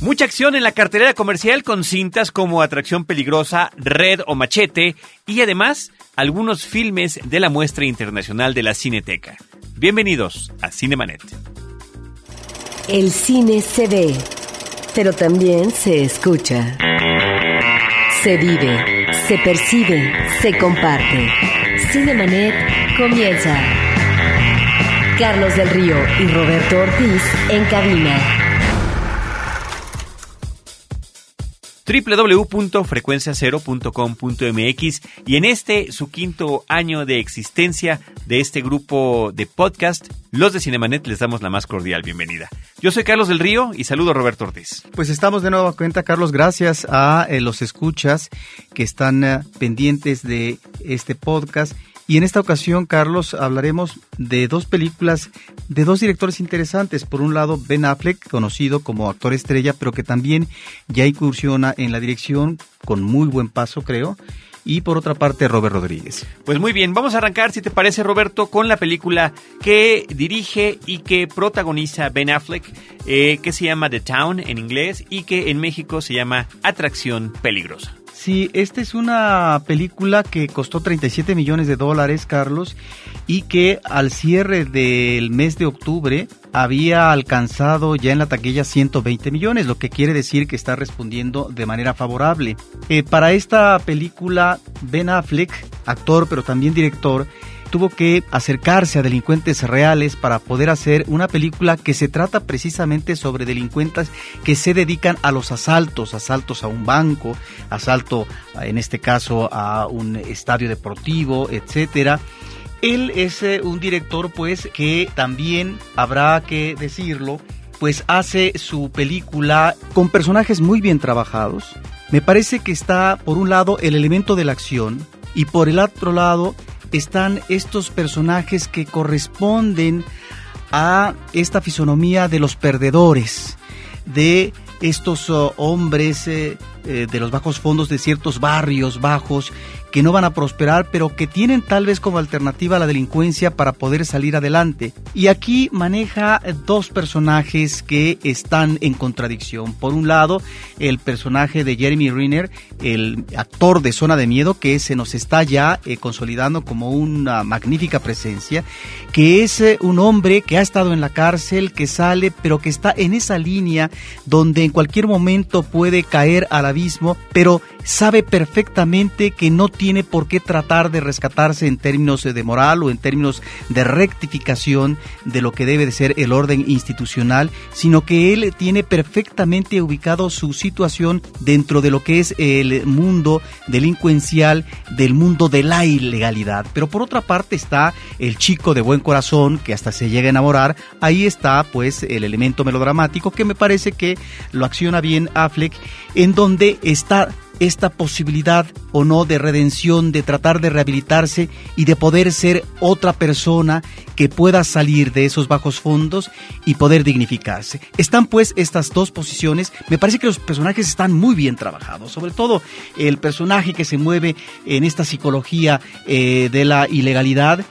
Mucha acción en la cartelera comercial con cintas como Atracción Peligrosa, Red o Machete y además algunos filmes de la muestra internacional de la Cineteca. Bienvenidos a Cinemanet. El cine se ve, pero también se escucha. Se vive, se percibe, se comparte. Cinemanet comienza. Carlos del Río y Roberto Ortiz en cabina. www.frecuenciacero.com.mx y en este su quinto año de existencia de este grupo de podcast, los de Cinemanet les damos la más cordial bienvenida. Yo soy Carlos del Río y saludo a Roberto Ortiz. Pues estamos de nuevo a cuenta, Carlos, gracias a eh, los escuchas que están eh, pendientes de este podcast y en esta ocasión, Carlos, hablaremos de dos películas de dos directores interesantes. Por un lado, Ben Affleck, conocido como actor estrella, pero que también ya incursiona en la dirección con muy buen paso, creo. Y por otra parte, Robert Rodríguez. Pues muy bien, vamos a arrancar, si te parece, Roberto, con la película que dirige y que protagoniza Ben Affleck, eh, que se llama The Town en inglés y que en México se llama Atracción Peligrosa. Sí, esta es una película que costó 37 millones de dólares, Carlos, y que al cierre del mes de octubre había alcanzado ya en la taquilla 120 millones, lo que quiere decir que está respondiendo de manera favorable. Eh, para esta película, Ben Affleck, actor pero también director, tuvo que acercarse a delincuentes reales para poder hacer una película que se trata precisamente sobre delincuentes que se dedican a los asaltos, asaltos a un banco, asalto en este caso a un estadio deportivo, etcétera. Él es eh, un director pues que también habrá que decirlo, pues hace su película con personajes muy bien trabajados. Me parece que está por un lado el elemento de la acción y por el otro lado están estos personajes que corresponden a esta fisonomía de los perdedores, de estos oh, hombres eh, eh, de los bajos fondos de ciertos barrios bajos que no van a prosperar, pero que tienen tal vez como alternativa la delincuencia para poder salir adelante. Y aquí maneja dos personajes que están en contradicción. Por un lado, el personaje de Jeremy Renner, el actor de Zona de Miedo, que se nos está ya eh, consolidando como una magnífica presencia, que es eh, un hombre que ha estado en la cárcel, que sale, pero que está en esa línea donde en cualquier momento puede caer al abismo, pero sabe perfectamente que no tiene por qué tratar de rescatarse en términos de moral o en términos de rectificación de lo que debe de ser el orden institucional, sino que él tiene perfectamente ubicado su situación dentro de lo que es el mundo delincuencial, del mundo de la ilegalidad. Pero por otra parte está el chico de buen corazón que hasta se llega a enamorar, ahí está pues el elemento melodramático que me parece que lo acciona bien Affleck, en donde está esta posibilidad o no de redención, de tratar de rehabilitarse y de poder ser otra persona que pueda salir de esos bajos fondos y poder dignificarse. Están pues estas dos posiciones, me parece que los personajes están muy bien trabajados, sobre todo el personaje que se mueve en esta psicología eh, de la ilegalidad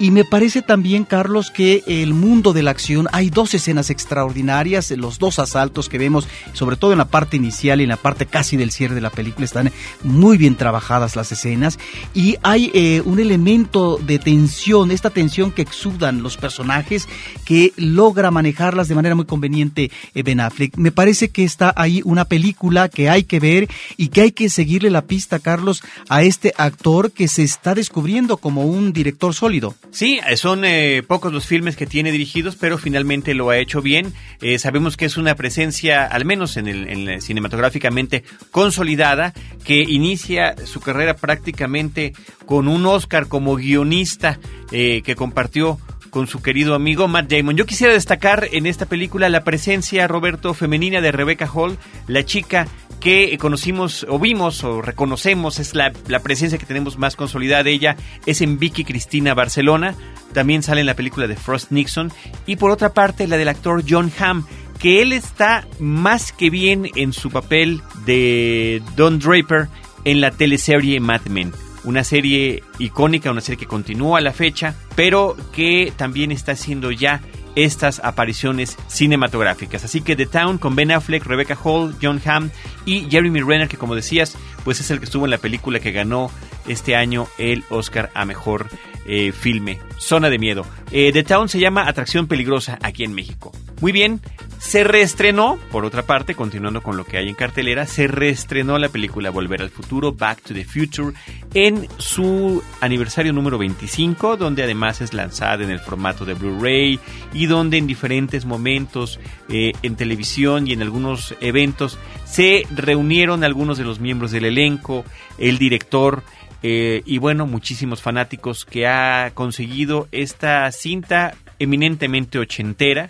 y me parece también, Carlos, que el mundo de la acción, hay dos escenas extraordinarias, los dos asaltos que vemos, sobre todo en la parte inicial y en la parte casi del cierre de la película, están muy bien trabajadas las escenas y hay eh, un elemento de tensión, esta tensión que exudan los personajes, que logra manejarlas de manera muy conveniente eh, Ben Affleck. Me parece que está ahí una película que hay que ver y que hay que seguirle la pista, Carlos, a este actor que se está descubriendo como un director sólido. Sí, eh, son eh, pocos los filmes que tiene dirigidos, pero finalmente lo ha hecho bien. Eh, sabemos que es una presencia, al menos en el, cinematográficamente consolidada, que inicia su carrera prácticamente con un Oscar como guionista que compartió con su querido amigo Matt Damon. Yo quisiera destacar en esta película la presencia, Roberto, femenina de Rebecca Hall, la chica que conocimos o vimos o reconocemos, es la, presencia que tenemos más consolidada de ella, es en Vicky Cristina Barcelona, también sale en la película de Frost Nixon, y por otra parte la del actor John Hamm, que él está más que bien en su papel de Don Draper en la teleserie Mad Men una serie icónica, una serie que continúa a la fecha, pero que también está siendo ya estas apariciones cinematográficas. Así que The Town con Ben Affleck, Rebecca Hall, John Hamm y Jeremy Renner, que como decías, pues es el que estuvo en la película que ganó este año el Oscar a Mejor eh, Filme. Zona de Miedo. Eh, The Town se llama Atracción Peligrosa aquí en México. Muy bien, se reestrenó, por otra parte, continuando con lo que hay en cartelera, se reestrenó la película Volver al Futuro, Back to the Future, en su aniversario número 25, donde además es lanzada en el formato de Blu-ray y donde en diferentes momentos eh, en televisión y en algunos eventos se reunieron algunos de los miembros del elenco, el director, eh, y bueno, muchísimos fanáticos que ha conseguido esta cinta eminentemente ochentera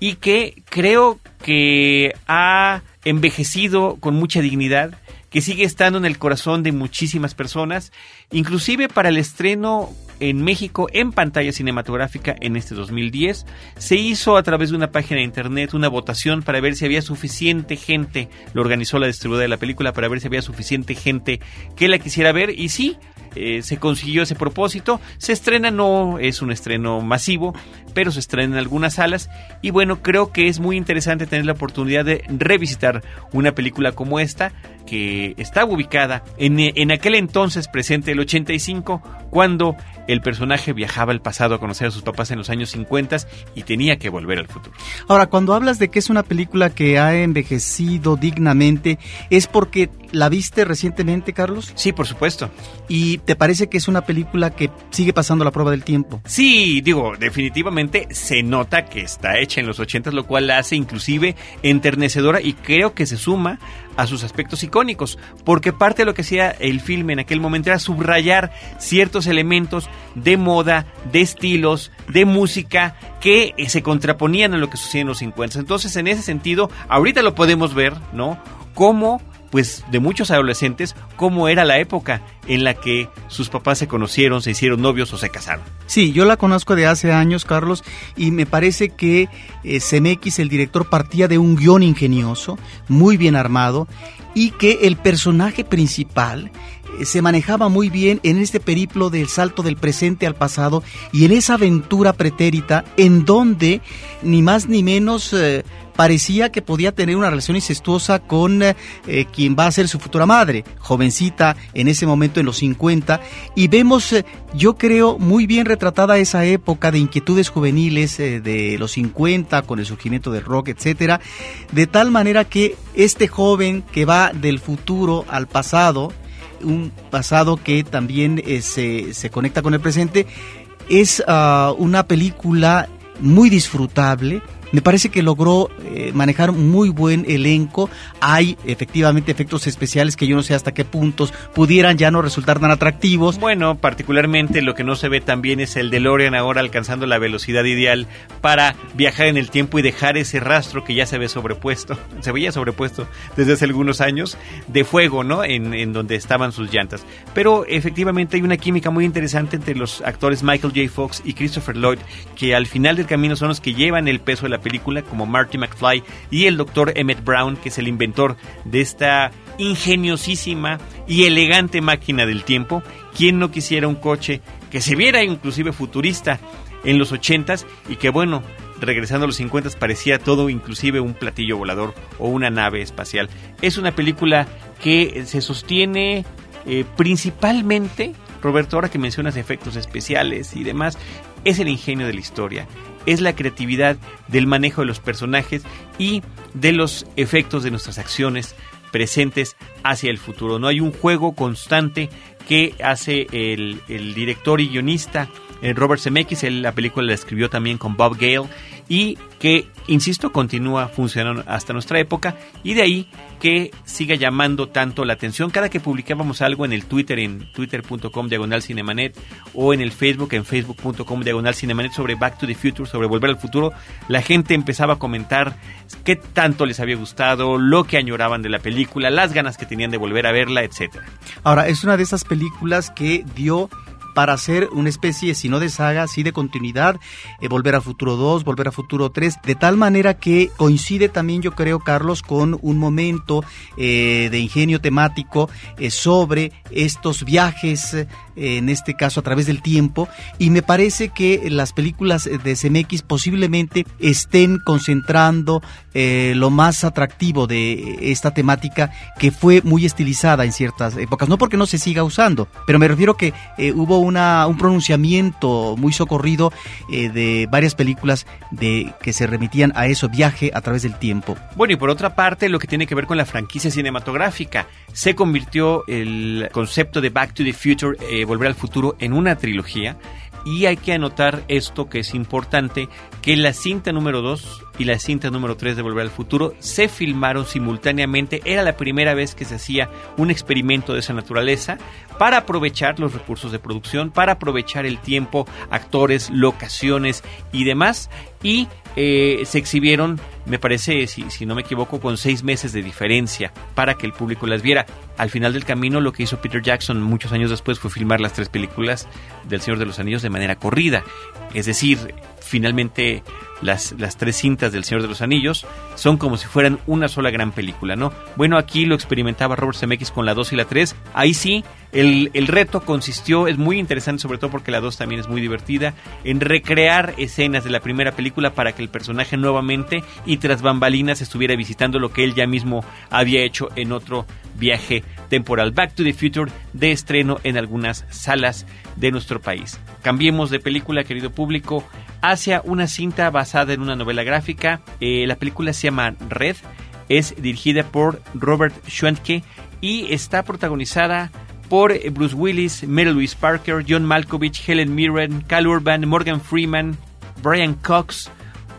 y que creo que ha envejecido con mucha dignidad, que sigue estando en el corazón de muchísimas personas, inclusive para el estreno en México en pantalla cinematográfica en este 2010. Se hizo a través de una página de internet una votación para ver si había suficiente gente, lo organizó la distribuidora de la película para ver si había suficiente gente que la quisiera ver y sí, eh, se consiguió ese propósito. Se estrena, no es un estreno masivo, pero se estrena en algunas salas. Y bueno, creo que es muy interesante tener la oportunidad de revisitar una película como esta, que está ubicada en, en aquel entonces presente, el 85, cuando el personaje viajaba al pasado a conocer a sus papás en los años 50 y tenía que volver al futuro. Ahora, cuando hablas de que es una película que ha envejecido dignamente, ¿es porque la viste recientemente, Carlos? Sí, por supuesto. ¿Y te parece que es una película que sigue pasando la prueba del tiempo? Sí, digo, definitivamente se nota que está hecha en los 80, lo cual la hace inclusive enternecedora y creo que se suma a sus aspectos icónicos, porque parte de lo que hacía el filme en aquel momento era subrayar ciertos elementos de moda, de estilos, de música que eh, se contraponían a lo que sucedía en los 50. Entonces, en ese sentido, ahorita lo podemos ver, ¿no? Cómo pues de muchos adolescentes cómo era la época en la que sus papás se conocieron, se hicieron novios o se casaron. Sí, yo la conozco de hace años, Carlos, y me parece que eh, el director, partía de un guion ingenioso, muy bien armado, y que el personaje principal eh, se manejaba muy bien en este periplo del salto del presente al pasado y en esa aventura pretérita en donde ni más ni menos eh, parecía que podía tener una relación incestuosa con eh, quien va a ser su futura madre, jovencita en ese momento en los 50, y vemos, eh, yo creo, muy bien retratada esa época de inquietudes juveniles eh, de los 50 con el surgimiento del rock, etcétera, de tal manera que este joven que va del futuro al pasado, un pasado que también se, se, conecta con el presente, es ah, una película muy disfrutable, me parece que logró eh, manejar muy buen elenco. Hay efectivamente efectos especiales que yo no sé hasta qué puntos pudieran ya no resultar tan atractivos. Bueno, particularmente lo que no se ve también es el DeLorean ahora alcanzando la velocidad ideal para viajar en el tiempo y dejar ese rastro que ya se ve sobrepuesto, se veía sobrepuesto desde hace algunos años de fuego, ¿no? En, en donde estaban sus llantas. Pero efectivamente hay una química muy interesante entre los actores Michael J. Fox y Christopher Lloyd, que al final del camino son los que llevan el peso de la película, como Marty McFly y el doctor Emmett Brown, que es el inventor de esta ingeniosísima y elegante máquina del tiempo. ¿Quién no quisiera un coche que se viera inclusive futurista en los 80s y que bueno, regresando a los 50 parecía todo inclusive un platillo volador o una nave espacial. Es una película que se sostiene eh, principalmente, Roberto, ahora que mencionas efectos especiales y demás, es el ingenio de la historia es la creatividad del manejo de los personajes y de los efectos de nuestras acciones presentes hacia el futuro. No hay un juego constante que hace el, director y guionista eh, Robert Zemeckis. la película la escribió también con Bob Gale y que, insisto, continúa funcionando hasta nuestra época y de ahí que siga llamando tanto la atención. Cada que publicábamos algo en el Twitter, en twitter.com diagonal cinemanet o en el Facebook, en facebook.com diagonal cinemanet sobre Back to the Future, sobre Volver al Futuro, la gente empezaba a comentar qué tanto les había gustado, lo que añoraban de la película, las ganas que tenían de volver a verla, etcétera. Ahora, es una de esas películas que dio para hacer una especie, si no de saga, sí de continuidad, eh, Volver al Futuro 2, Volver al Futuro 3, de tal manera que coincide también, yo creo, Carlos, con un momento eh, de ingenio temático eh, sobre estos viajes, en este caso a través del tiempo, y me parece que las películas de CMX posiblemente estén concentrando lo más atractivo de esta temática que fue muy estilizada en ciertas épocas, no porque no se siga usando, pero me refiero que hubo una, un pronunciamiento muy socorrido de varias películas de que se remitían a eso, viaje a través del tiempo. Bueno, y por otra parte, lo que tiene que ver con la franquicia cinematográfica, se convirtió el concepto de Back to the Future, eh, Volver al Futuro, en una trilogía. Y hay que anotar esto que es importante, que la cinta número 2 y la cinta número 3 de Volver al Futuro se filmaron simultáneamente. Era la primera vez que se hacía un experimento de esa naturaleza para aprovechar los recursos de producción, para aprovechar el tiempo, actores, locaciones y demás. Y eh, se exhibieron, me parece, si, si no me equivoco, con seis meses de diferencia para que el público las viera. Al final del camino, lo que hizo Peter Jackson muchos años después fue filmar las tres películas del Señor de los Anillos de manera corrida. Es decir, finalmente las, las tres cintas del Señor de los Anillos son como si fueran una sola gran película, ¿no? Bueno, aquí lo experimentaba Robert Zemeckis con la 2 y la 3. Ahí sí, el, el, reto consistió, es muy interesante, sobre todo porque la 2 también es muy divertida, en recrear escenas de la primera película para que el personaje nuevamente y tras bambalinas estuviera visitando lo que él ya mismo había hecho en otro viaje temporal. Back to the Future de estreno en algunas salas de nuestro país. Cambiemos de película, querido público, hacia una cinta basada en una novela gráfica. Eh, la película se llama Red, es dirigida por Robert Schwentke y está protagonizada por Bruce Willis, Mary Louise Parker, John Malkovich, Helen Mirren, Cal Urban, Morgan Freeman, Brian Cox.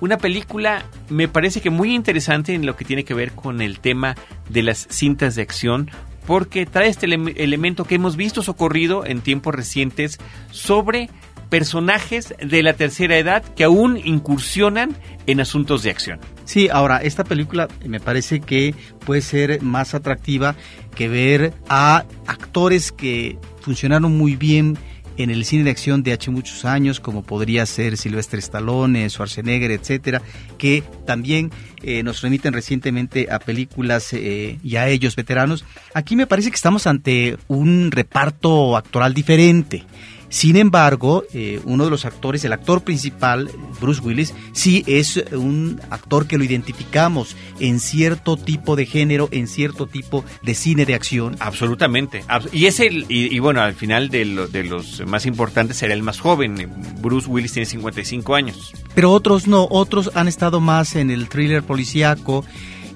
Una película me parece que muy interesante en lo que tiene que ver con el tema de las cintas de acción, porque trae este elemento que hemos visto socorrido en tiempos recientes sobre personajes de la tercera edad que aún incursionan en asuntos de acción. Sí, ahora, esta película me parece que puede ser más atractiva que ver a actores que funcionaron muy bien en el cine de acción de hace muchos años, como podría ser Silvestre Stallone, Schwarzenegger, etcétera, que también eh, nos remiten recientemente a películas eh, y a ellos veteranos. Aquí me parece que estamos ante un reparto actoral diferente. Sin embargo, eh, uno de los actores, el actor principal, Bruce Willis, sí es un actor que lo identificamos en cierto tipo de género, en cierto tipo de cine de acción. Absolutamente. Y es el, y, bueno, al final de, de los más importantes será el más joven. Bruce Willis tiene 55 años. Pero otros no, otros han estado más en el thriller policíaco.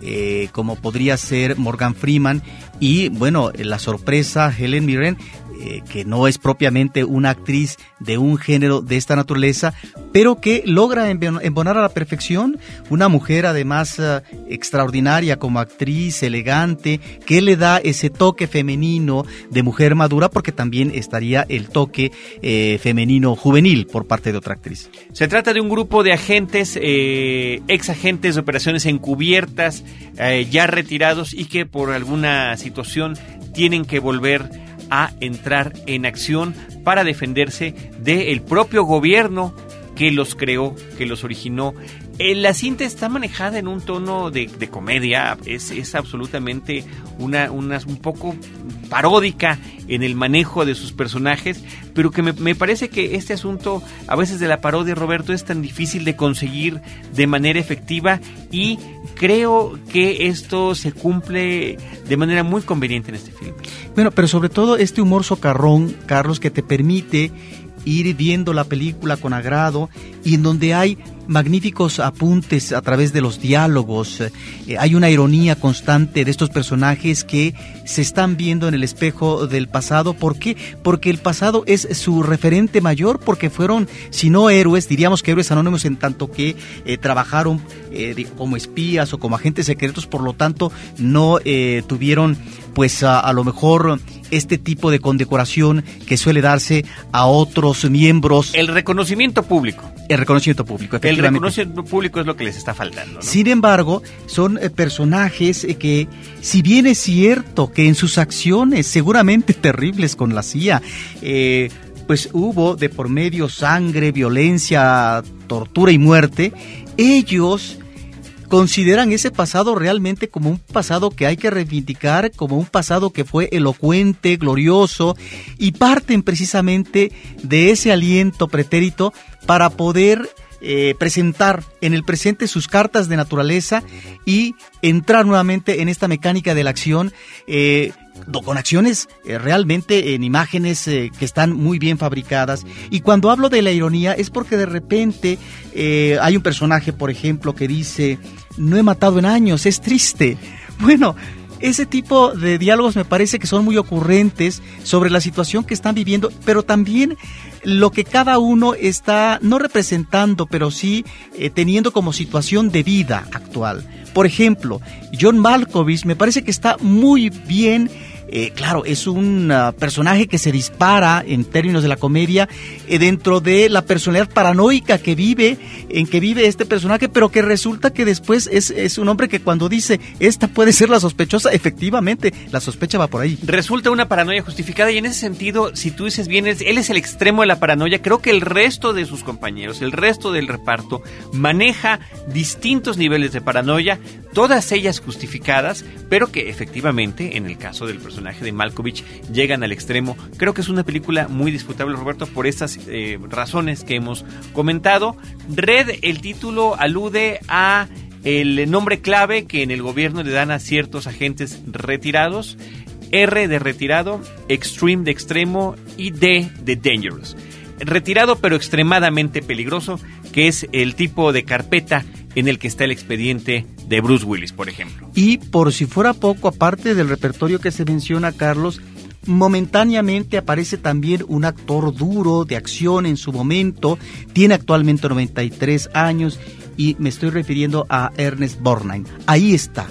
Eh, como podría ser Morgan Freeman y bueno, la sorpresa Helen Mirren eh, que no es propiamente una actriz de un género de esta naturaleza, pero que logra embonar a la perfección una mujer además eh, extraordinaria como actriz, elegante, que le da ese toque femenino de mujer madura, porque también estaría el toque eh, femenino juvenil por parte de otra actriz. Se trata de un grupo de agentes, ex agentes de operaciones encubiertas, ya retirados y que por alguna situación tienen que volver a entrar en acción para defenderse del propio gobierno que los creó, que los originó. Eh, la cinta está manejada en un tono de, comedia, es, es absolutamente una, una, un poco paródica en el manejo de sus personajes, pero que me, me, parece que este asunto, a veces de la parodia, Roberto, es tan difícil de conseguir de manera efectiva y creo que esto se cumple de manera muy conveniente en este film. Bueno, pero sobre todo este humor socarrón, Carlos, que te permite ir viendo la película con agrado y en donde hay magníficos apuntes a través de los diálogos. Eh, hay una ironía constante de estos personajes que se están viendo en el espejo del pasado. ¿Por qué? Porque el pasado es su referente mayor, porque fueron, si no héroes, diríamos que héroes anónimos en tanto que eh, trabajaron eh, como espías o como agentes secretos, por lo tanto no tuvieron pues a, lo mejor este tipo de condecoración que suele darse a otros miembros. El reconocimiento público. El reconocimiento público, El reconocimiento público es lo que les está faltando. Sin embargo, son eh, personajes eh, que, si bien es cierto que en sus acciones seguramente terribles con la CIA, eh, pues hubo de por medio sangre, violencia, tortura y muerte, ellos consideran ese pasado realmente como un pasado que hay que reivindicar, como un pasado que fue elocuente, glorioso, y parten precisamente de ese aliento pretérito para poder eh, presentar en el presente sus cartas de naturaleza y entrar nuevamente en esta mecánica de la acción. Eh, con acciones eh, realmente en imágenes que están muy bien fabricadas. Y cuando hablo de la ironía es porque de repente hay un personaje, por ejemplo, que dice, no he matado en años, es triste. Bueno, ese tipo de diálogos me parece que son muy ocurrentes sobre la situación que están viviendo, pero también lo que cada uno está no representando, pero sí eh, teniendo como situación de vida actual. Por ejemplo, John Malkovich me parece que está muy bien eh, claro, es un ah, personaje que se dispara en términos de la comedia eh, dentro de la personalidad paranoica que vive, en que vive este personaje, pero que resulta que después es, es un hombre que cuando dice, esta puede ser la sospechosa, efectivamente, la sospecha va por ahí. Resulta una paranoia justificada y en ese sentido, si tú dices bien, él es el extremo de la paranoia, creo que el resto de sus compañeros, el resto del reparto, maneja distintos niveles de paranoia, todas ellas justificadas, pero que efectivamente, en el caso del personaje, personaje de Malkovich llegan al extremo. Creo que es una película muy disputable, Roberto, por estas eh, razones que hemos comentado. Red, el título alude a el nombre clave que en el gobierno le dan a ciertos agentes retirados. R de retirado, Extreme de extremo y D de dangerous. Retirado pero extremadamente peligroso, que es el tipo de carpeta en el que está el expediente de Bruce Willis, por ejemplo. Y por si fuera poco, aparte del repertorio que se menciona, Carlos, momentáneamente aparece también un actor duro de acción en su momento, tiene actualmente 93 años y me estoy refiriendo a Ernest Borgnine. Ahí está,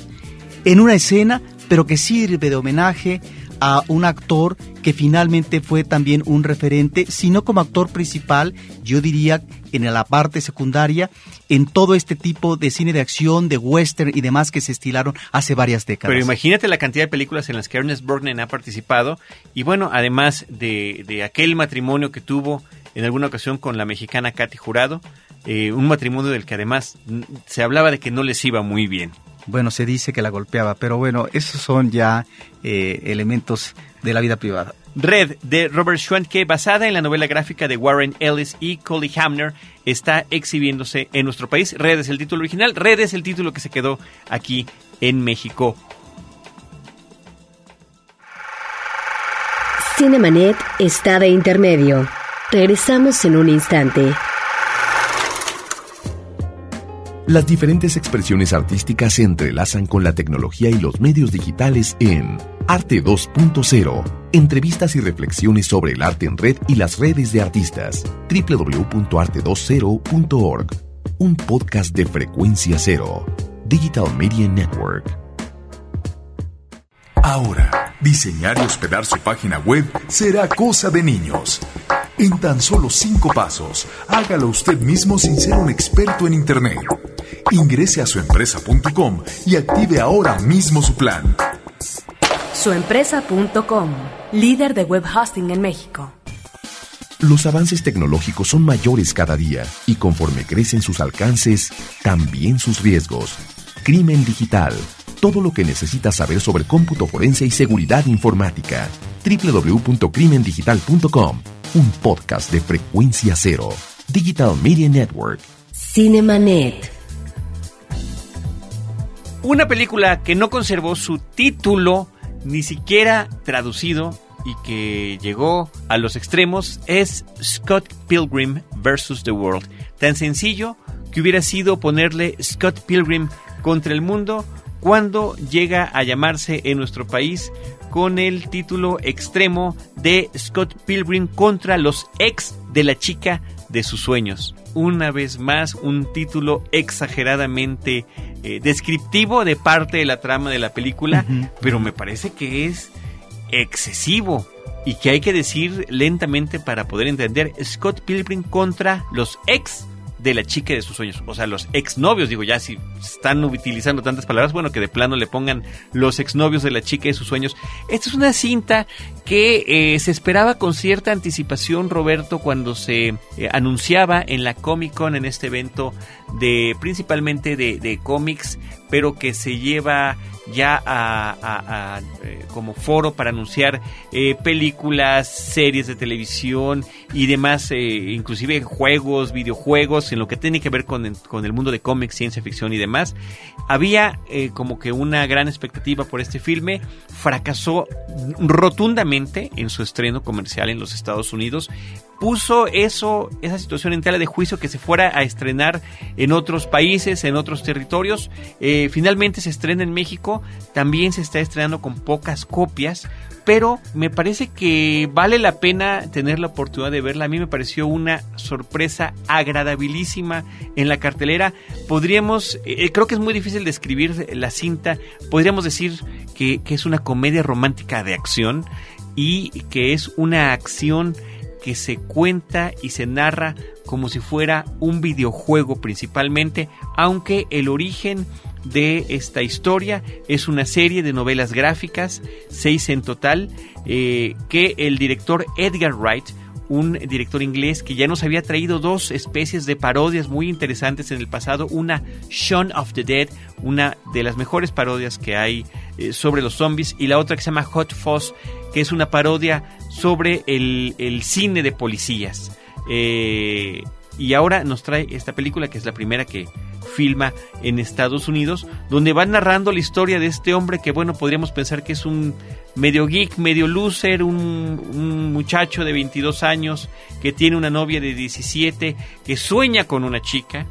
en una escena, pero que sirve de homenaje a un actor que finalmente fue también un referente, sino como actor principal, yo diría en la parte secundaria, en todo este tipo de cine de acción, de western y demás que se estilaron hace varias décadas. Pero imagínate la cantidad de películas en las que Ernest Borgnine ha participado y bueno, además de, de aquel matrimonio que tuvo en alguna ocasión con la mexicana Katy Jurado, eh, un matrimonio del que además se hablaba de que no les iba muy bien. Bueno, se dice que la golpeaba, pero bueno, esos son ya eh, elementos de la vida privada. Red de Robert Schwantke, basada en la novela gráfica de Warren Ellis y Collie Hamner, está exhibiéndose en nuestro país. Red es el título original, Red es el título que se quedó aquí en México. Cinemanet está de intermedio. Regresamos en un instante. Las diferentes expresiones artísticas se entrelazan con la tecnología y los medios digitales en Arte 2.0. Entrevistas y reflexiones sobre el arte en red y las redes de artistas. www.arte20.org. Un podcast de frecuencia cero. Digital Media Network. Ahora, diseñar y hospedar su página web será cosa de niños. En tan solo cinco pasos, hágalo usted mismo sin ser un experto en Internet. Ingrese a suempresa.com y active ahora mismo su plan. Suempresa.com, líder de web hosting en México. Los avances tecnológicos son mayores cada día y conforme crecen sus alcances, también sus riesgos. Crimen digital. Todo lo que necesitas saber sobre cómputo forense y seguridad informática. www.crimendigital.com un podcast de frecuencia cero. Digital Media Network. Cinemanet. Una película que no conservó su título ni siquiera traducido y que llegó a los extremos es Scott Pilgrim vs. The World. Tan sencillo que hubiera sido ponerle Scott Pilgrim contra el mundo cuando llega a llamarse en nuestro país con el título extremo de Scott Pilgrim contra los ex de la chica de sus sueños. Una vez más, un título exageradamente eh, descriptivo de parte de la trama de la película, pero me parece que es excesivo y que hay que decir lentamente para poder entender Scott Pilgrim contra los ex de la chica de sus sueños. O sea, los exnovios, digo, ya si están utilizando tantas palabras, bueno, que de plano le pongan los exnovios de la chica de sus sueños. Esta es una cinta que eh, se esperaba con cierta anticipación, Roberto, cuando se eh, anunciaba en la Comic Con, en este evento de principalmente de, de cómics, pero que se lleva ya a, eh, como foro para anunciar eh, películas, series de televisión y demás, eh, inclusive juegos, videojuegos, en lo que tiene que ver con, con el mundo de cómics, ciencia ficción y demás. Había como que una gran expectativa por este filme, fracasó rotundamente en su estreno comercial en los Estados Unidos, puso eso, esa situación en tela de juicio que se fuera a estrenar en otros países, en otros territorios. Eh, finalmente se estrena en México, también se está estrenando con pocas copias, pero me parece que vale la pena tener la oportunidad de verla. A mí me pareció una sorpresa agradabilísima en la cartelera. Podríamos, eh, creo que es muy difícil describir la cinta, podríamos decir que es una comedia romántica de acción y que es una acción que se cuenta y se narra como si fuera un videojuego principalmente, aunque el origen de esta historia es una serie de novelas gráficas, seis en total, eh, que el director Edgar Wright un director inglés que ya nos había traído dos especies de parodias muy interesantes en el pasado. Una, Shaun of the Dead, una de las mejores parodias que hay eh, sobre los zombies, y la otra que se llama Hot Fuzz, que es una parodia sobre el, cine de policías. Eh, y ahora nos trae esta película, que es la primera que filma en Estados Unidos, donde va narrando la historia de este hombre que, bueno, podríamos pensar que es un medio geek, medio loser, un, muchacho de 22 años que tiene una novia de 17, que sueña con una chica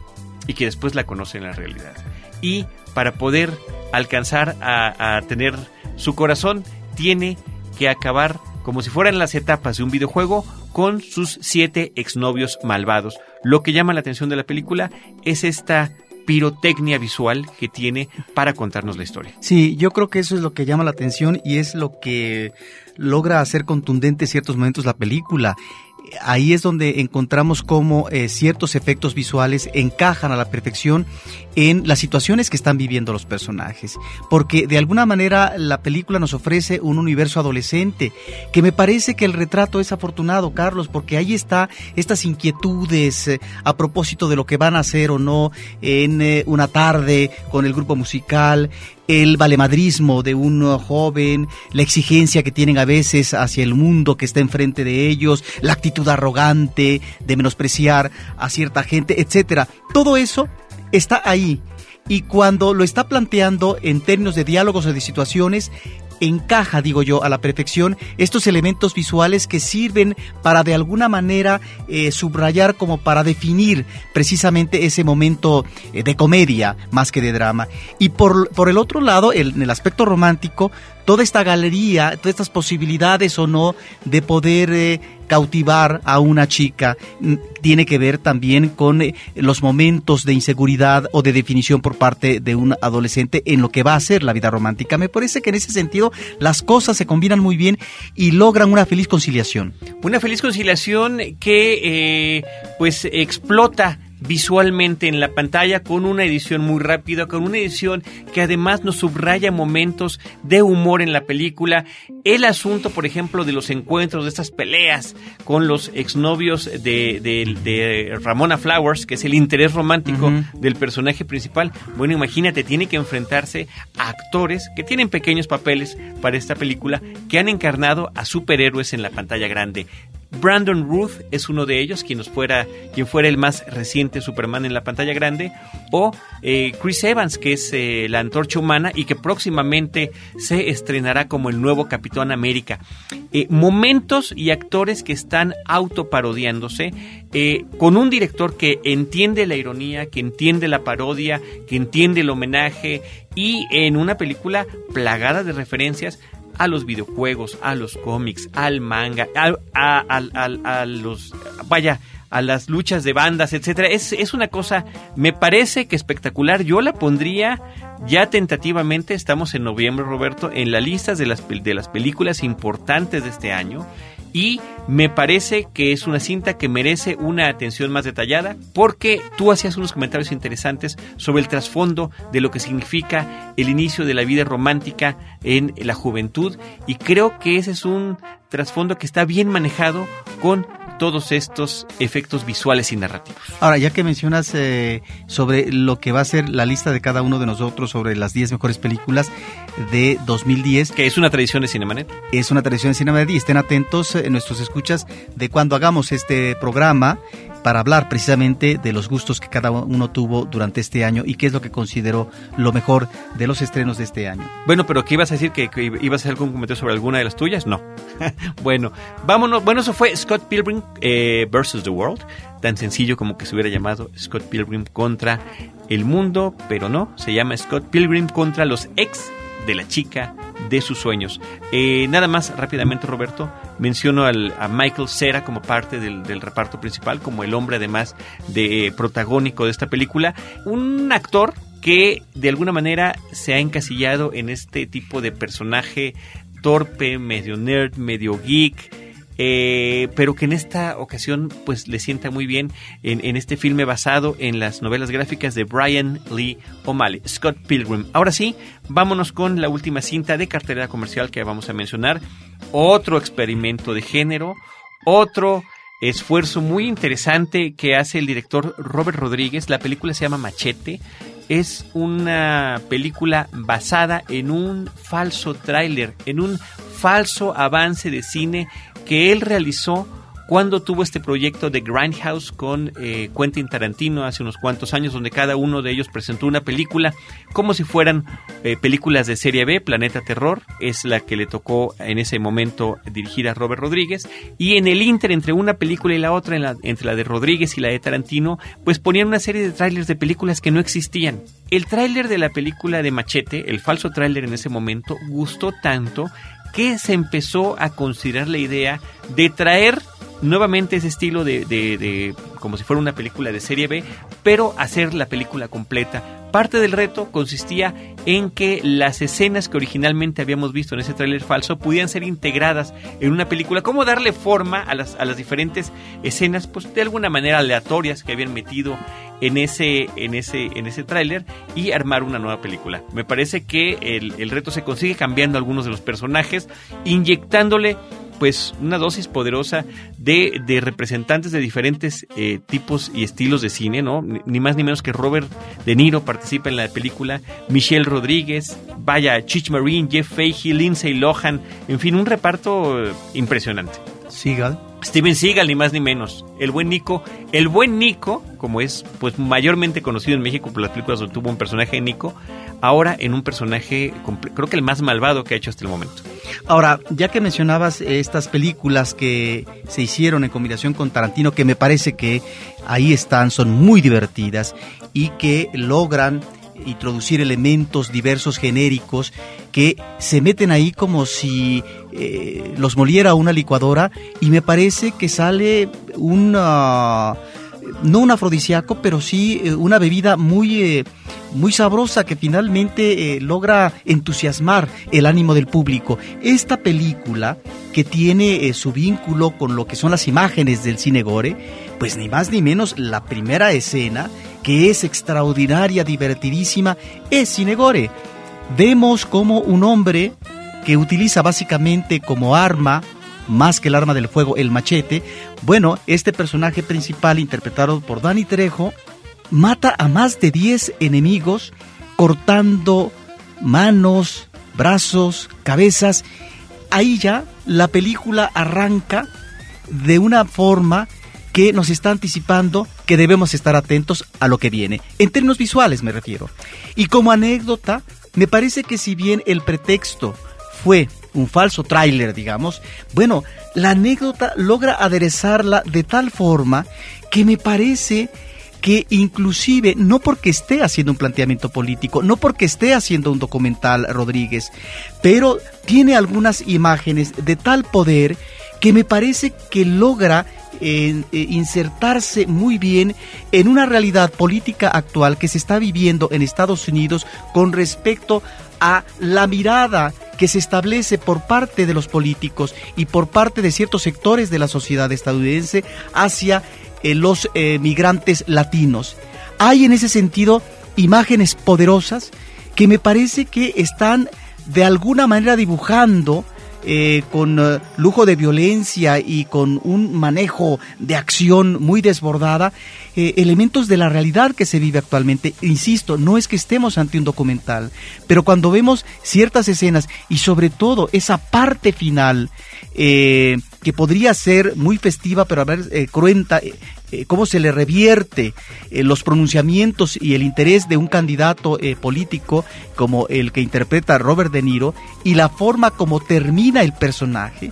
y que después la conoce en la realidad. Y para poder alcanzar a, tener su corazón, tiene que acabar como si fueran las etapas de un videojuego con sus siete exnovios malvados. Lo que llama la atención de la película es esta pirotecnia visual que tiene para contarnos la historia. Sí, yo creo que eso es lo que llama la atención y es lo que logra hacer contundente ciertos momentos la película ahí es donde encontramos cómo eh, ciertos efectos visuales encajan a la perfección en las situaciones que están viviendo los personajes. Porque de alguna manera la película nos ofrece un universo adolescente, que me parece que el retrato es afortunado, Carlos, porque ahí está estas inquietudes eh, a propósito de lo que van a hacer o no en eh, una tarde con el grupo musical, el valemadrismo de un joven, la exigencia que tienen a veces hacia el mundo que está enfrente de ellos, la actitud arrogante de menospreciar a cierta gente, etcétera. Todo eso está ahí. Y cuando lo está planteando en términos de diálogos o de situaciones, encaja, digo yo, a la perfección estos elementos visuales que sirven para de alguna manera eh, subrayar como para definir precisamente ese momento eh, de comedia más que de drama. Y por, por el otro lado, en el aspecto romántico, toda esta galería, todas estas posibilidades o no de poder eh, cautivar a una chica mm, tiene que ver también con eh, los momentos de inseguridad o de definición por parte de un adolescente en lo que va a ser la vida romántica. Me parece que en ese sentido las cosas se combinan muy bien y logran una feliz conciliación. Una feliz conciliación que eh, pues explota visualmente en la pantalla con una edición muy rápida, con una edición que además nos subraya momentos de humor en la película. El asunto, por ejemplo, de los encuentros, de estas peleas con los exnovios de, de, Ramona Flowers, que es el interés romántico del personaje principal. Bueno, imagínate, tiene que enfrentarse a actores que tienen pequeños papeles para esta película, que han encarnado a superhéroes en la pantalla grande. Brandon Ruth es uno de ellos, quien, fuera, quien fuera el más reciente Superman en la pantalla grande, o eh, Chris Evans, que es eh, la antorcha humana y que próximamente se estrenará como el nuevo Capitán América. Eh, momentos y actores que están autoparodiándose, con un director que entiende la ironía, que entiende la parodia, que entiende el homenaje y en una película plagada de referencias a los videojuegos, a los cómics, al manga, a, los, vaya, a las luchas de bandas, etcétera. Es, es una cosa, me parece que espectacular. Yo la pondría ya tentativamente, estamos en noviembre, Roberto, en las listas de las, de las películas importantes de este año y me parece que es una cinta que merece una atención más detallada porque tú hacías unos comentarios interesantes sobre el trasfondo de lo que significa el inicio de la vida romántica en la juventud y creo que ese es un trasfondo que está bien manejado con todos estos efectos visuales y narrativos. Ahora, ya que mencionas eh, sobre lo que va a ser la lista de cada uno de nosotros sobre las 10 mejores películas de 2010. Que es una tradición de Cinemanet. Es una tradición de Cinemanet y estén atentos en eh, nuestros escuchas de cuando hagamos este programa para hablar precisamente de los gustos que cada uno tuvo durante este año y qué es lo que consideró lo mejor de los estrenos de este año. Bueno, pero ¿qué ibas a decir? ¿Que, ibas a hacer algún comentario sobre alguna de las tuyas? No. bueno, vámonos. Bueno, eso fue Scott Pilgrim eh, versus The World. Tan sencillo como que se hubiera llamado Scott Pilgrim contra el mundo, pero no, se llama Scott Pilgrim contra los ex de la chica de sus sueños. Eh, nada más rápidamente, Roberto, menciono al, a Michael Cera como parte del, del, reparto principal, como el hombre además de protagónico de esta película. Un actor que de alguna manera se ha encasillado en este tipo de personaje torpe, medio nerd, medio geek, eh, pero que en esta ocasión pues le sienta muy bien en, este filme basado en las novelas gráficas de Brian Lee O'Malley, Scott Pilgrim. Ahora sí, vámonos con la última cinta de cartelera comercial que vamos a mencionar, otro experimento de género, otro esfuerzo muy interesante que hace el director Robert Rodríguez, la película se llama Machete, es una película basada en un falso tráiler, en un falso avance de cine que él realizó cuando tuvo este proyecto de Grindhouse con eh, Quentin Tarantino hace unos cuantos años, donde cada uno de ellos presentó una película como si fueran eh, películas de serie B. Planeta Terror es la que le tocó en ese momento dirigir a Robert Rodríguez. Y en el inter, entre una película y la otra, entre la de Rodríguez y la de Tarantino, pues ponían una serie de trailers de películas que no existían. El tráiler de la película de Machete, el falso tráiler en ese momento, gustó tanto que se empezó a considerar la idea de traer nuevamente ese estilo de, de, como si fuera una película de serie B, pero hacer la película completa. Parte del reto consistía en que las escenas que originalmente habíamos visto en ese tráiler falso pudieran ser integradas en una película, cómo darle forma a las, a las diferentes escenas, pues de alguna manera aleatorias que habían metido en ese, en ese, en ese tráiler y armar una nueva película. Me parece que el, el reto se consigue cambiando algunos de los personajes, inyectándole pues una dosis poderosa de, de representantes de diferentes eh, tipos y estilos de cine, ¿no? Ni más ni menos que Robert De Niro participa en la película, Michelle Rodríguez, vaya, Chich Marine, Jeff Fahey, Lindsay Lohan, en fin, un reparto eh, impresionante. Seagal. Steven Seagal, ni más ni menos. El buen Nico. El buen Nico, como es pues mayormente conocido en México por las películas donde tuvo un personaje de Nico, ahora en un personaje, creo que el más malvado que ha hecho hasta el momento. Ahora, ya que mencionabas estas películas que se hicieron en combinación con Tarantino, que me parece que ahí están, son muy divertidas y que logran introducir elementos diversos genéricos que se meten ahí como si eh, los moliera una licuadora y me parece que sale una no un afrodisíaco, pero sí eh, una bebida muy, eh, muy sabrosa que finalmente eh, logra entusiasmar el ánimo del público. Esta película que tiene su vínculo con lo que son las imágenes del cine gore, pues ni más ni menos la primera escena, que es extraordinaria, divertidísima, es cine gore. Vemos como un hombre que utiliza básicamente como arma más que el arma del fuego, el machete. Bueno, este personaje principal, interpretado por Danny Trejo, mata a más de 10 enemigos cortando manos, brazos, cabezas. Ahí ya la película arranca de una forma que nos está anticipando que debemos estar atentos a lo que viene. En términos visuales me refiero. Y como anécdota, me parece que si bien el pretexto fue un falso tráiler, digamos, bueno, la anécdota logra aderezarla de tal forma que me parece que inclusive, no porque esté haciendo un planteamiento político, no porque esté haciendo un documental Rodríguez, pero tiene algunas imágenes de tal poder que me parece que logra eh, eh, insertarse muy bien en una realidad política actual que se está viviendo en Estados Unidos con respecto a la mirada que se establece por parte de los políticos y por parte de ciertos sectores de la sociedad estadounidense hacia eh, los migrantes latinos. Hay en ese sentido imágenes poderosas que me parece que están de alguna manera dibujando eh, con eh, lujo de violencia y con un manejo de acción muy desbordada, eh, elementos de la realidad que se vive actualmente. Insisto, no es que estemos ante un documental, pero cuando vemos ciertas escenas y sobre todo esa parte final, que podría ser muy festiva, pero a ver, cruenta, eh, cómo se le revierte eh, los pronunciamientos y el interés de un candidato eh, político como el que interpreta Robert De Niro y la forma como termina el personaje,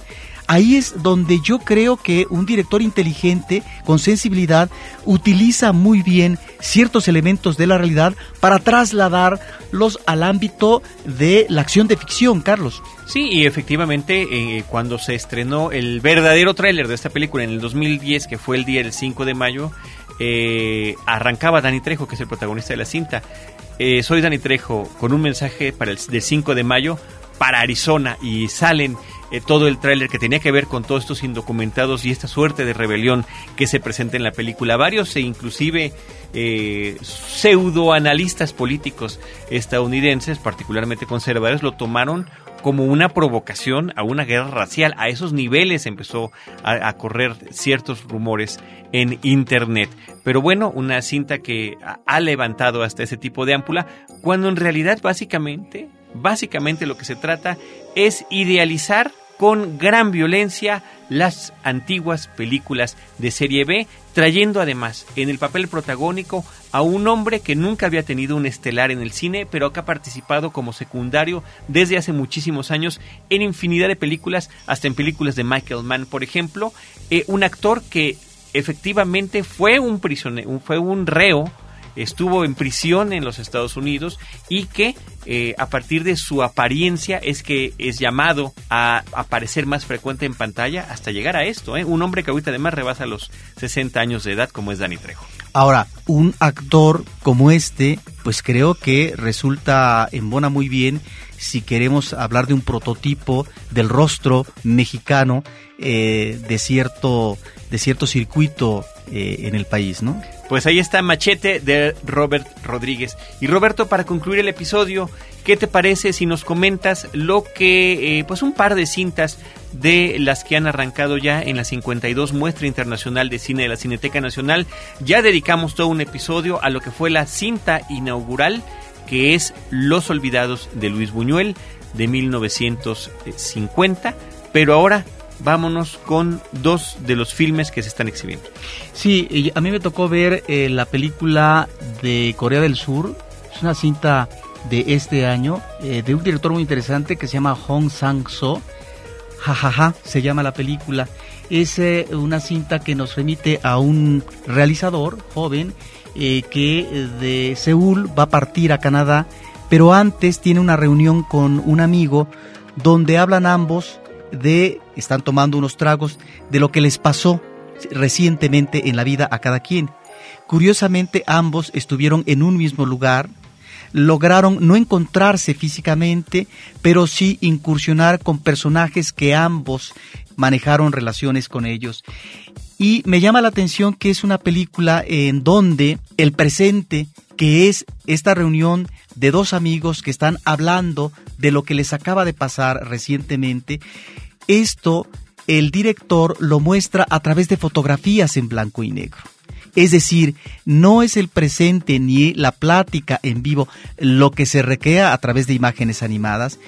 ahí es donde yo creo que un director inteligente, con sensibilidad, utiliza muy bien ciertos elementos de la realidad para trasladarlos al ámbito de la acción de ficción, Carlos. Sí, y efectivamente, eh, cuando se estrenó el verdadero tráiler de esta película en el 2010, que fue el día del 5 de mayo, eh, arrancaba Dani Trejo, que es el protagonista de la cinta. Eh, soy Dani Trejo, con un mensaje para el del 5 de mayo para Arizona y salen eh, todo el tráiler que tenía que ver con todos estos indocumentados y esta suerte de rebelión que se presenta en la película. Varios e inclusive eh, pseudoanalistas políticos estadounidenses, particularmente conservadores, lo tomaron como una provocación a una guerra racial. A esos niveles empezó a, a, correr ciertos rumores en Internet. Pero bueno, una cinta que ha levantado hasta ese tipo de ámpula, cuando en realidad básicamente, básicamente lo que se trata es idealizar con gran violencia las antiguas películas de serie B, trayendo además en el papel protagónico a un hombre que nunca había tenido un estelar en el cine, pero que ha participado como secundario desde hace muchísimos años en infinidad de películas, hasta en películas de Michael Mann, por ejemplo, eh, un actor que efectivamente fue un prisionero, fue un reo estuvo en prisión en los Estados Unidos y que eh, a partir de su apariencia es que es llamado a aparecer más frecuente en pantalla hasta llegar a esto. ¿eh? Un hombre que ahorita además rebasa los 60 años de edad como es Dani Trejo. Ahora, un actor como este, pues creo que resulta en bona muy bien si queremos hablar de un prototipo del rostro mexicano eh, de cierto de cierto circuito eh, en el país, ¿no? Pues ahí está Machete de Robert Rodríguez. Y Roberto, para concluir el episodio, ¿qué te parece si nos comentas lo que, eh, pues un par de cintas de las que han arrancado ya en la 52 Muestra Internacional de Cine de la Cineteca Nacional? Ya dedicamos todo un episodio a lo que fue la cinta inaugural, que es Los Olvidados de Luis Buñuel de 1950. Pero ahora vámonos con dos de los filmes que se están exhibiendo. Sí, a mí me tocó ver eh, la película de Corea del Sur, es una cinta de este año, eh, de un director muy interesante que se llama Hong Sang-so, jajaja, se llama la película. Es eh, una cinta que nos remite a un realizador joven que de Seúl va a partir a Canadá, pero antes tiene una reunión con un amigo donde hablan ambos de, están tomando unos tragos, de lo que les pasó recientemente en la vida a cada quien. Curiosamente, ambos estuvieron en un mismo lugar, lograron no encontrarse físicamente, pero sí incursionar con personajes que ambos manejaron relaciones con ellos. Y me llama la atención que es una película en donde el presente, que es esta reunión de dos amigos que están hablando de lo que les acaba de pasar recientemente, esto el director lo muestra a través de fotografías en blanco y negro. Es decir, no es el presente ni la plática en vivo lo que se recrea a través de imágenes animadas,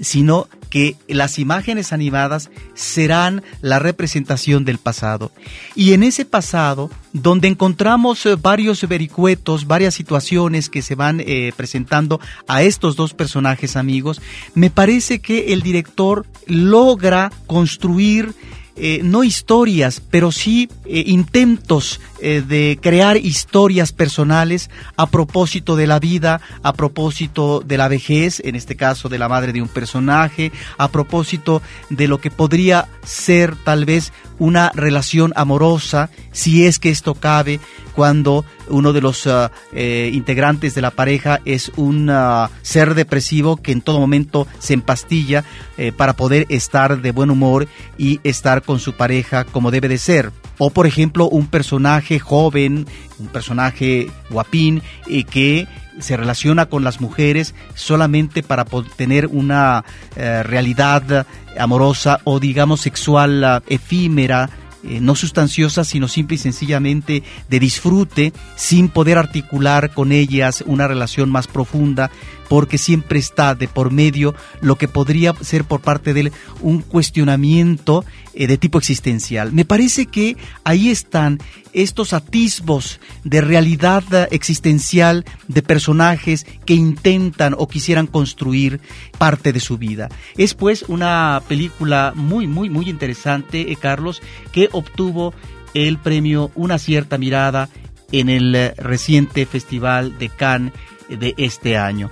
sino que las imágenes animadas serán la representación del pasado. Y en ese pasado, donde encontramos eh, varios vericuetos, varias situaciones que se van eh, presentando a estos dos personajes amigos, me parece que el director logra construir eh, no historias, pero sí intentos eh, de crear historias personales a propósito de la vida, a propósito de la vejez, en este caso de la madre de un personaje, a propósito de lo que podría ser tal vez una relación amorosa, si es que esto cabe, cuando uno de los ah, eh, integrantes de la pareja es un ah, ser depresivo que en todo momento se empastilla eh, para poder estar de buen humor y estar con su pareja como debe de ser. O por ejemplo un personaje joven, un personaje guapín eh, que se relaciona con las mujeres solamente para tener una realidad amorosa o digamos sexual ah, efímera, eh, no sustanciosa, sino simple y sencillamente de disfrute, sin poder articular con ellas una relación más profunda, porque siempre está de por medio lo que podría ser por parte de él un cuestionamiento eh, de tipo existencial. Me parece que ahí están estos atisbos de realidad existencial de personajes que intentan o quisieran construir parte de su vida. Es pues una película muy, muy, muy interesante, eh, Carlos, que obtuvo el premio Una cierta mirada en el eh, reciente Festival de Cannes de este año.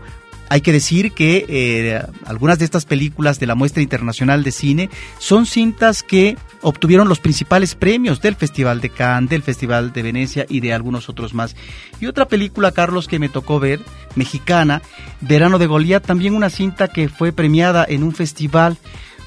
Hay que decir que eh, algunas de estas películas de la muestra internacional de cine son cintas que obtuvieron los principales premios del Festival de Cannes, del Festival de Venecia y de algunos otros más. Y otra película, Carlos, que me tocó ver, mexicana, Verano de Goliat, también una cinta que fue premiada en un festival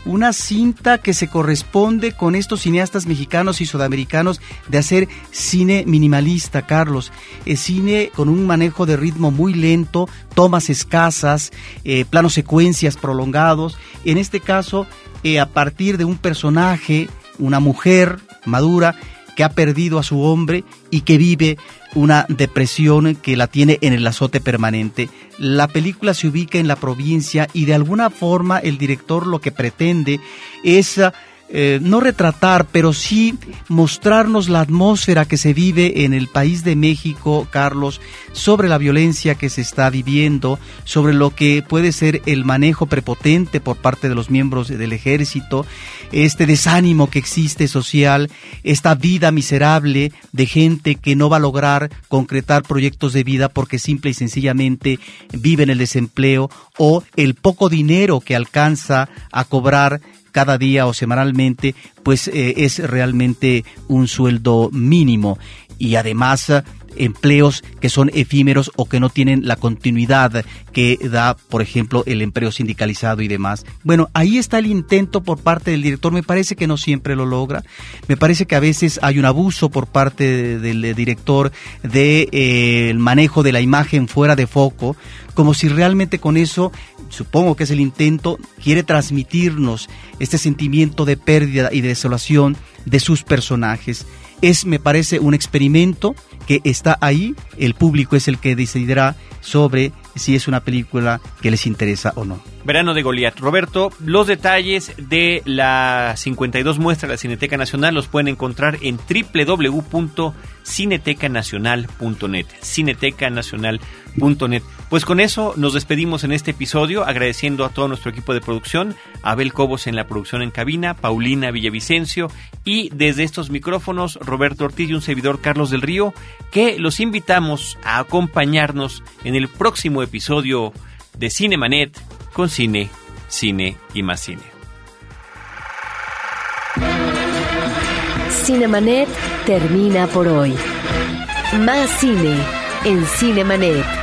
una cinta que se corresponde con estos cineastas mexicanos y sudamericanos de hacer cine minimalista, Carlos. Es cine con un manejo de ritmo muy lento, tomas escasas, eh, planos secuencias prolongados. En este caso, eh, a partir de un personaje, una mujer madura, que ha perdido a su hombre y que vive una depresión que la tiene en el azote permanente. La película se ubica en la provincia y de alguna forma el director lo que pretende es eh, no retratar, pero sí mostrarnos la atmósfera que se vive en el país de México, Carlos, sobre la violencia que se está viviendo, sobre lo que puede ser el manejo prepotente por parte de los miembros del ejército, este desánimo que existe social, esta vida miserable de gente que no va a lograr concretar proyectos de vida porque simple y sencillamente vive en el desempleo o el poco dinero que alcanza a cobrar cada día o semanalmente, pues eh, es realmente un sueldo mínimo. Y además empleos que son efímeros o que no tienen la continuidad que da, por ejemplo, el empleo sindicalizado y demás. Bueno, ahí está el intento por parte del director. Me parece que no siempre lo logra. Me parece que a veces hay un abuso por parte del director del de, eh, manejo de la imagen fuera de foco, como si realmente con eso, supongo que es el intento, quiere transmitirnos este sentimiento de pérdida y de desolación de sus personajes. Es, me parece, un experimento que está ahí, el público es el que decidirá sobre si es una película que les interesa o no. Verano de Goliat. Roberto, los detalles de la 52 muestra de la Cineteca Nacional los pueden encontrar en www.cinetecanacional.net. Cinetecanacional.net. Pues con eso nos despedimos en este episodio, agradeciendo a todo nuestro equipo de producción, Abel Cobos en la producción en cabina, Paulina Villavicencio y desde estos micrófonos, Roberto Ortiz y un servidor Carlos del Río, que los invitamos a acompañarnos en el próximo episodio de Cinemanet con cine, cine y más cine. Cinemanet termina por hoy. Más cine en Cinemanet.